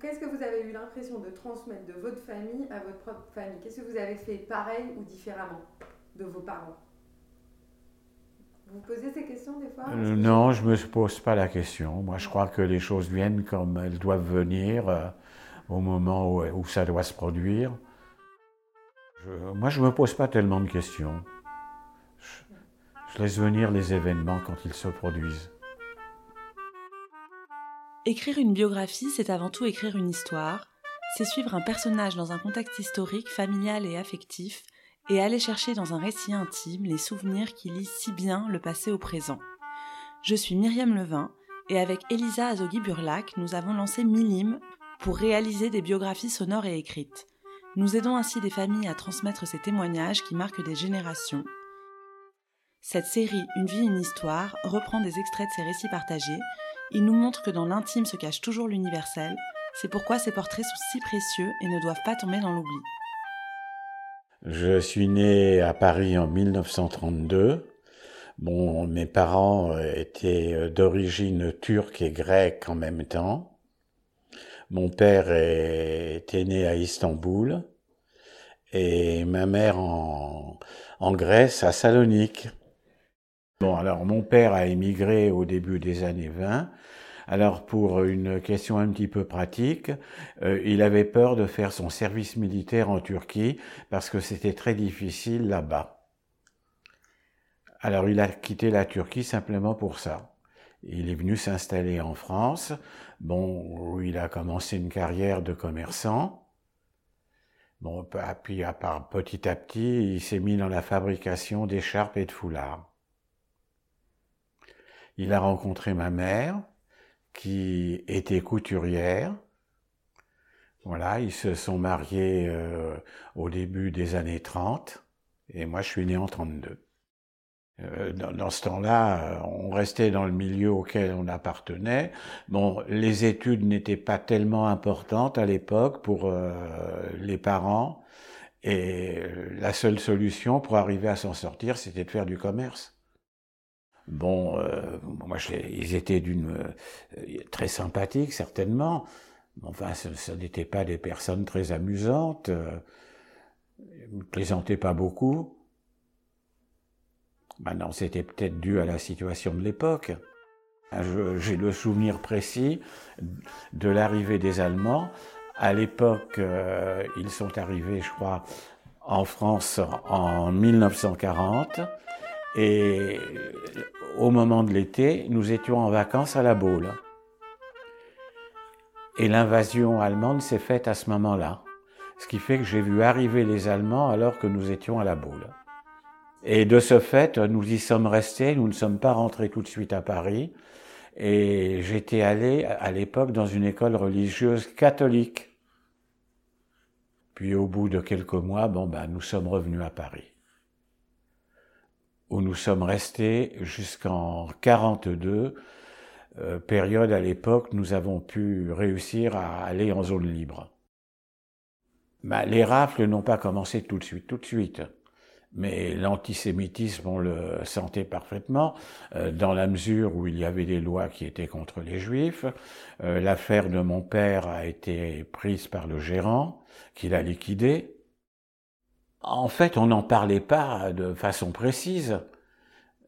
qu'est-ce que vous avez eu l'impression de transmettre de votre famille à votre propre famille? Qu'est-ce que vous avez fait pareil ou différemment de vos parents? Vous vous posez ces questions des fois? Euh, non, je ne me pose pas la question. Moi, je crois que les choses viennent comme elles doivent venir euh, au moment où, ça doit se produire. Moi, je ne me pose pas tellement de questions. Je laisse venir les événements quand ils se produisent. Écrire une biographie, c'est avant tout écrire une histoire, c'est suivre un personnage dans un contexte historique, familial et affectif, et aller chercher dans un récit intime les souvenirs qui lient si bien le passé au présent. Je suis Myriam Levin, et avec Elisa Azogui-Burlac, nous avons lancé Milim pour réaliser des biographies sonores et écrites. Nous aidons ainsi des familles à transmettre ces témoignages qui marquent des générations. Cette série Une vie, une histoire reprend des extraits de ces récits partagés il nous montre que dans l'intime se cache toujours l'universel, c'est pourquoi ces portraits sont si précieux et ne doivent pas tomber dans l'oubli. Je suis né à Paris en 1932. Bon, mes parents euh, étaient euh, d'origine turque et grecque en même temps. Mon père était né à Istanbul et ma mère en Grèce, à Salonique. Bon, alors mon père a émigré au début des années 20. Alors pour une question un petit peu pratique, euh, il avait peur de faire son service militaire en Turquie parce que c'était très difficile là-bas. Alors il a quitté la Turquie simplement pour ça. Il est venu s'installer en France, bon, où il a commencé une carrière de commerçant. Bon, puis à part petit à petit, il s'est mis dans la fabrication d'écharpes et de foulards. Il a rencontré ma mère, qui était couturière. Voilà, ils se sont mariés euh, au début des années 30, et moi je suis né en 32. Euh, dans, ce temps-là, euh, on restait dans le milieu auquel on appartenait. Bon, les études n'étaient pas tellement importantes à l'époque pour les parents, et la seule solution pour arriver à s'en sortir, c'était de faire du commerce. Bon, euh, moi, je ils étaient d'une euh, très sympathiques, certainement. Enfin, ce, ce n'étaient pas des personnes très amusantes. Euh, ils ne plaisantaient pas beaucoup. Maintenant, c'était peut-être dû à la situation de l'époque. Je- J'ai le souvenir précis de l'arrivée des Allemands. À l'époque, euh, ils sont arrivés, je crois, en France en 1940. Et au moment de l'été, nous étions en vacances à la Baule. Et l'invasion allemande s'est faite à ce moment-là. Ce qui fait que j'ai vu arriver les Allemands alors que nous étions à la Baule. Et de ce fait, nous y sommes restés, nous ne sommes pas rentrés tout de suite à Paris. Et j'étais allé à l'époque dans une école religieuse catholique. Puis au bout de quelques mois, bon ben, nous sommes revenus à Paris où nous sommes restés jusqu'en 42, euh, période à l'époque nous avons pu réussir à aller en zone libre. Ben, les rafles n'ont pas commencé tout de suite, tout de suite. Mais l'antisémitisme, on le sentait parfaitement, euh, dans la mesure où il y avait des lois qui étaient contre les juifs. Euh, L'affaire de mon père a été prise par le gérant, qui l'a liquidé. En fait, on n'en parlait pas de façon précise,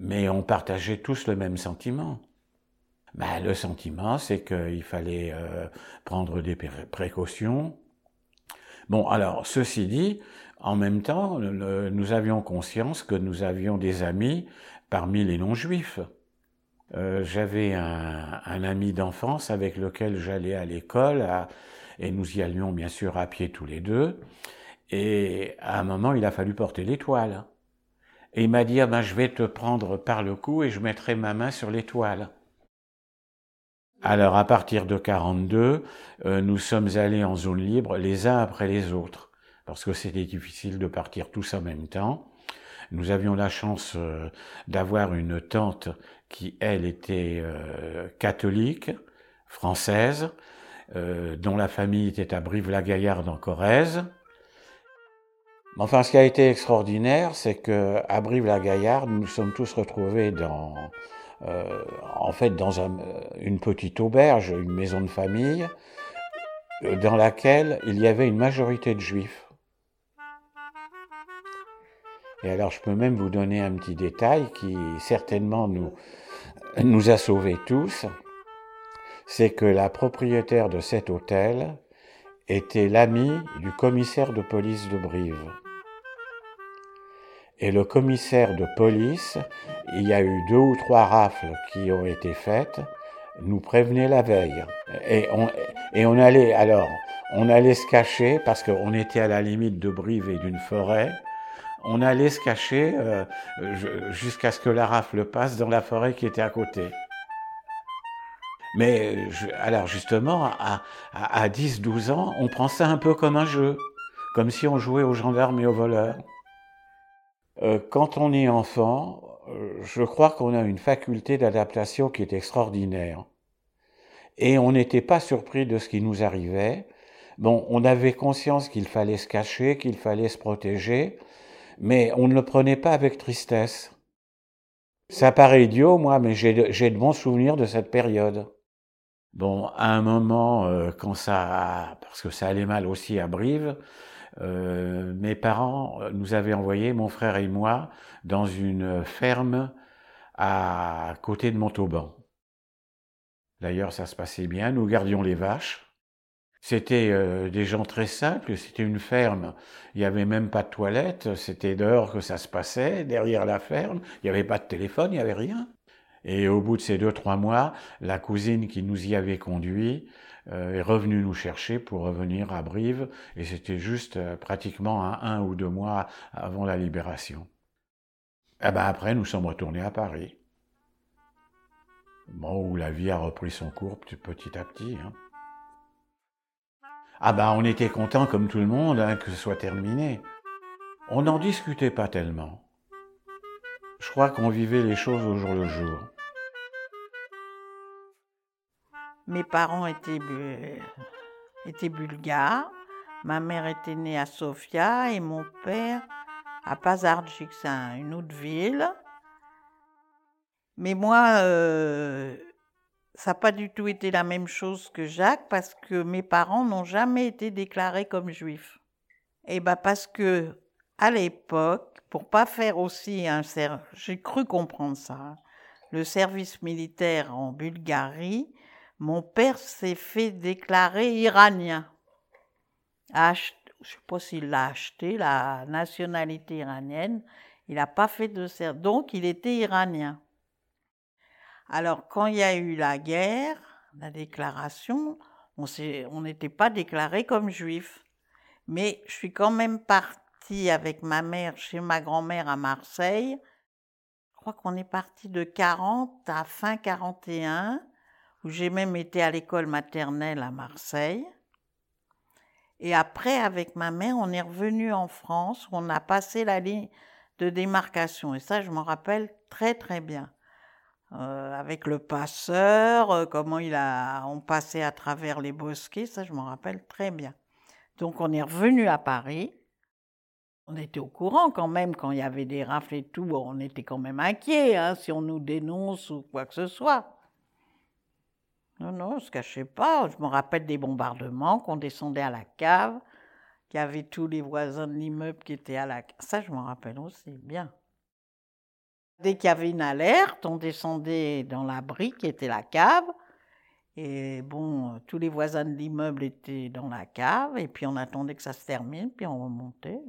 mais on partageait tous le même sentiment. Ben, le sentiment, c'est qu'il fallait euh, prendre des pré- précautions. Bon, alors, ceci dit, en même temps, nous avions conscience que nous avions des amis parmi les non-juifs. Euh, J'avais un, ami d'enfance avec lequel j'allais à l'école, et nous y allions bien sûr à pied tous les deux. Et à un moment, il a fallu porter l'étoile. Et il m'a dit, ah ben, je vais te prendre par le cou et je mettrai ma main sur l'étoile. Alors, à partir de 42, euh, nous sommes allés en zone libre les uns après les autres, parce que c'était difficile de partir tous en même temps. Nous avions la chance euh, d'avoir une tante qui, elle, était euh, catholique, française, euh, dont la famille était à Brive-la-Gaillarde en Corrèze. Enfin, ce qui a été extraordinaire, c'est que à Brive-la-Gaillarde, nous nous sommes tous retrouvés dans, euh, en fait, dans un- une petite auberge, une maison de famille, dans laquelle il y avait une majorité de juifs. Et alors je peux même vous donner un petit détail qui certainement nous, nous a sauvés tous. C'est que la propriétaire de cet hôtel était l'ami du commissaire de police de Brive. Et le commissaire de police, il y a eu deux ou trois rafles qui ont été faites, nous prévenait la veille. Et on, et on allait, alors, on allait se cacher parce qu'on était à la limite de Brive et d'une forêt on allait se cacher euh, jusqu'à ce que la rafle passe dans la forêt qui était à côté. Mais alors justement, à, 10-12 ans, on prend ça un peu comme un jeu, comme si on jouait aux gendarmes et aux voleurs. Euh, quand on est enfant, euh, je crois qu'on a une faculté d'adaptation qui est extraordinaire. Et on n'était pas surpris de ce qui nous arrivait. Bon, on avait conscience qu'il fallait se cacher, qu'il fallait se protéger, mais on ne le prenait pas avec tristesse. Ça paraît idiot, moi, mais j'ai de, bons souvenirs de cette période. Bon, à un moment, euh, quand ça, parce que ça allait mal aussi à Brive, euh, mes parents nous avaient envoyé, mon frère et moi, dans une ferme à côté de Montauban. D'ailleurs, ça se passait bien, nous gardions les vaches. C'était euh, des gens très simples, c'était une ferme. Il n'y avait même pas de toilette, c'était dehors que ça se passait, derrière la ferme. Il n'y avait pas de téléphone, il n'y avait rien. Et au bout de ces deux, trois mois, la cousine qui nous y avait conduit euh, est revenue nous chercher pour revenir à Brive, et c'était juste euh, pratiquement un, un, ou deux mois avant la libération. Et eh ben après, nous sommes retournés à Paris. Bon, où la vie a repris son cours petit à petit. Hein. Ah ben on était content comme tout le monde hein, que ce soit terminé. On n'en discutait pas tellement. Je crois qu'on vivait les choses au jour le jour. Mes parents étaient, étaient bulgares. Ma mère était née à Sofia et mon père à Pazardjik, c'est une autre ville. Mais moi, euh, ça n'a pas du tout été la même chose que Jacques parce que mes parents n'ont jamais été déclarés comme juifs. Et eh ben parce que à l'époque, pour pas faire aussi un j'ai cru comprendre ça, hein, le service militaire en Bulgarie, mon père s'est fait déclarer iranien. je ne sais pas s'il l'a acheté, la nationalité iranienne. Il n'a pas fait de service. Donc, il était iranien. Alors, quand il y a eu la guerre, la déclaration, on n'était pas déclaré comme juif. Mais je suis quand même partie avec ma mère chez ma grand-mère à Marseille. Je crois qu'on est parti de 40 à fin 41, où j'ai même été à l'école maternelle à Marseille. Et après, avec ma mère, on est revenu en France, où on a passé la ligne de démarcation. Et ça, je m'en rappelle très très bien. Euh, avec le passeur, euh, comment il a, on passait à travers les bosquets, ça je m'en rappelle très bien. Donc on est revenu à Paris. On était au courant quand même quand il y avait des rafles et tout, on était quand même inquiets hein, si on nous dénonce ou quoi que ce soit. Non, non, on ne se cachait pas. Je me rappelle des bombardements, qu'on descendait à la cave, qu'il y avait tous les voisins de l'immeuble qui étaient à la cave. Ça, je m'en rappelle aussi bien. Dès qu'il y avait une alerte, on descendait dans l'abri qui était la cave. Et bon, tous les voisins de l'immeuble étaient dans la cave, et puis on attendait que ça se termine, puis on remontait.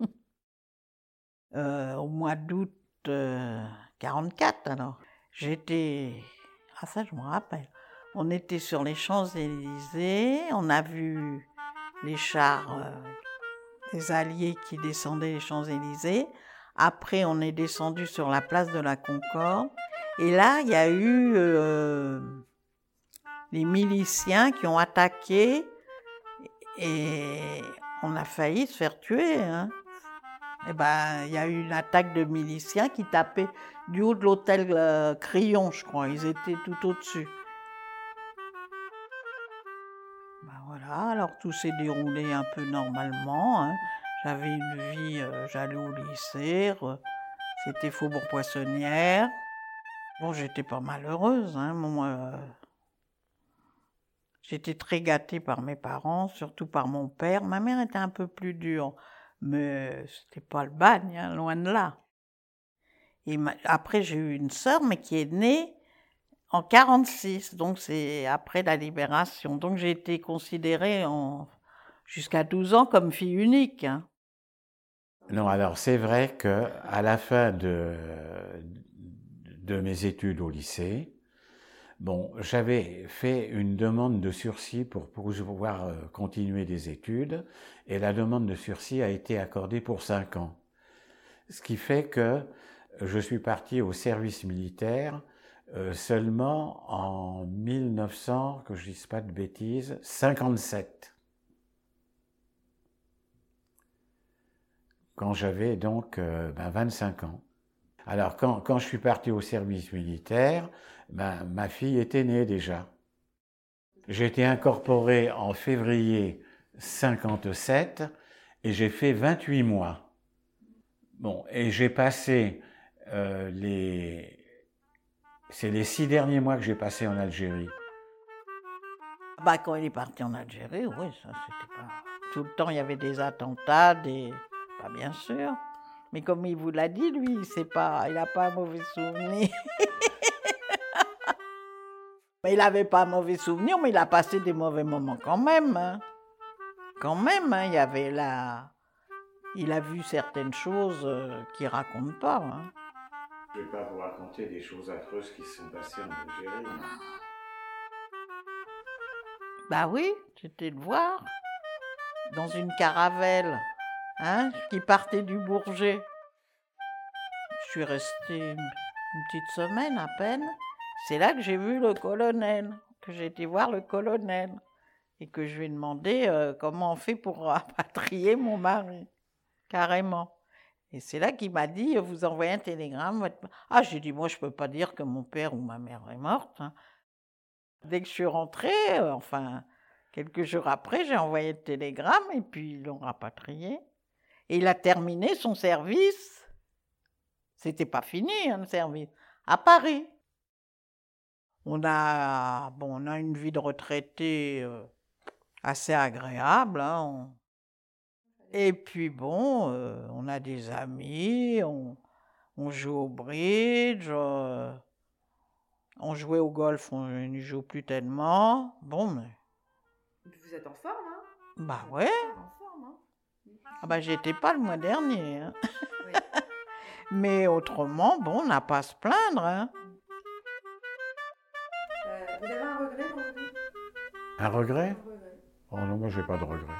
Hein. euh, au mois d'août 44, euh, alors, j'étais. Ah, ça, je me rappelle. On était sur les Champs-Élysées, on a vu les chars euh, des Alliés qui descendaient les Champs-Élysées. Après, on est descendu sur la place de la Concorde. Et là, il y a eu euh, les miliciens qui ont attaqué et on a failli se faire tuer. Hein. Et eh ben, il y a eu une attaque de miliciens qui tapaient du haut de l'hôtel euh, Crillon, je crois. Ils étaient tout au-dessus. Alors tout s'est déroulé un peu normalement. Hein. J'avais une vie, euh, j'allais au lycée, c'était Faubourg Poissonnière. Bon, j'étais pas malheureuse, hein, moi. J'étais très gâtée par mes parents, surtout par mon père. Ma mère était un peu plus dure, mais c'était pas le bagne, hein, loin de là. Et après, j'ai eu une sœur, mais qui est née en 46, donc c'est après la libération. Donc j'ai été considérée en, jusqu'à 12 ans comme fille unique. Hein. Non, alors c'est vrai que à la fin de, mes études au lycée, bon, j'avais fait une demande de sursis pour, pouvoir euh, continuer des études, et la demande de sursis a été accordée pour cinq ans. Ce qui fait que je suis parti au service militaire euh, seulement en 1900, que je dise pas de bêtises, 57. Quand j'avais donc 25 euh, ben, ans. Alors quand, quand, je suis parti au service militaire, ben, ma fille était née déjà. J'ai été incorporé en février 57 et j'ai fait 28 mois. Bon, et j'ai passé euh, les... C'est les six derniers mois que j'ai passé en Algérie. Bah, quand il est parti en Algérie, oui, ça c'était pas. Tout le temps, il y avait des attentats, des. Pas bien sûr. Mais comme il vous l'a dit, lui, c'est pas, il n'a pas un mauvais souvenir. mais il n'avait pas un mauvais souvenir, mais il a passé des mauvais moments quand même. Hein. Quand même, hein, il y avait là. Il a vu certaines choses euh, qu'il raconte pas. Hein. Je ne vais pas vous raconter des choses affreuses qui se sont passées en Algérie. Bah oui, j'étais le voir. Dans une caravelle, hein, qui partait du Bourget. Je suis restée une, petite semaine à peine. C'est là que j'ai vu le colonel, que j'ai été voir le colonel. Et que je lui ai demandé euh, comment on fait pour rapatrier mon mari. Carrément. Et c'est là qu'il m'a dit, vous envoyez un télégramme. Ah, j'ai dit, moi, je ne peux pas dire que mon père ou ma mère est morte. Hein. Dès que je suis rentrée, euh, enfin, quelques jours après, j'ai envoyé le télégramme et puis ils l'ont rapatrié. Et il a terminé son service. C'était pas fini, hein, le service. À Paris. On a, bon, on a une vie de retraité euh, assez agréable. Hein. Et puis bon, euh, on a des amis, on, joue au bridge, euh, on jouait au golf, on ne joue plus tellement. Bon, mais. Vous êtes en forme, hein? Bah ouais. En forme, hein? Ah bah j'étais pas le mois dernier. Hein. mais autrement, bon, on n'a pas à se plaindre. Hein. Euh, vous avez un regret? Un regret Oh non, moi j'ai pas de regret.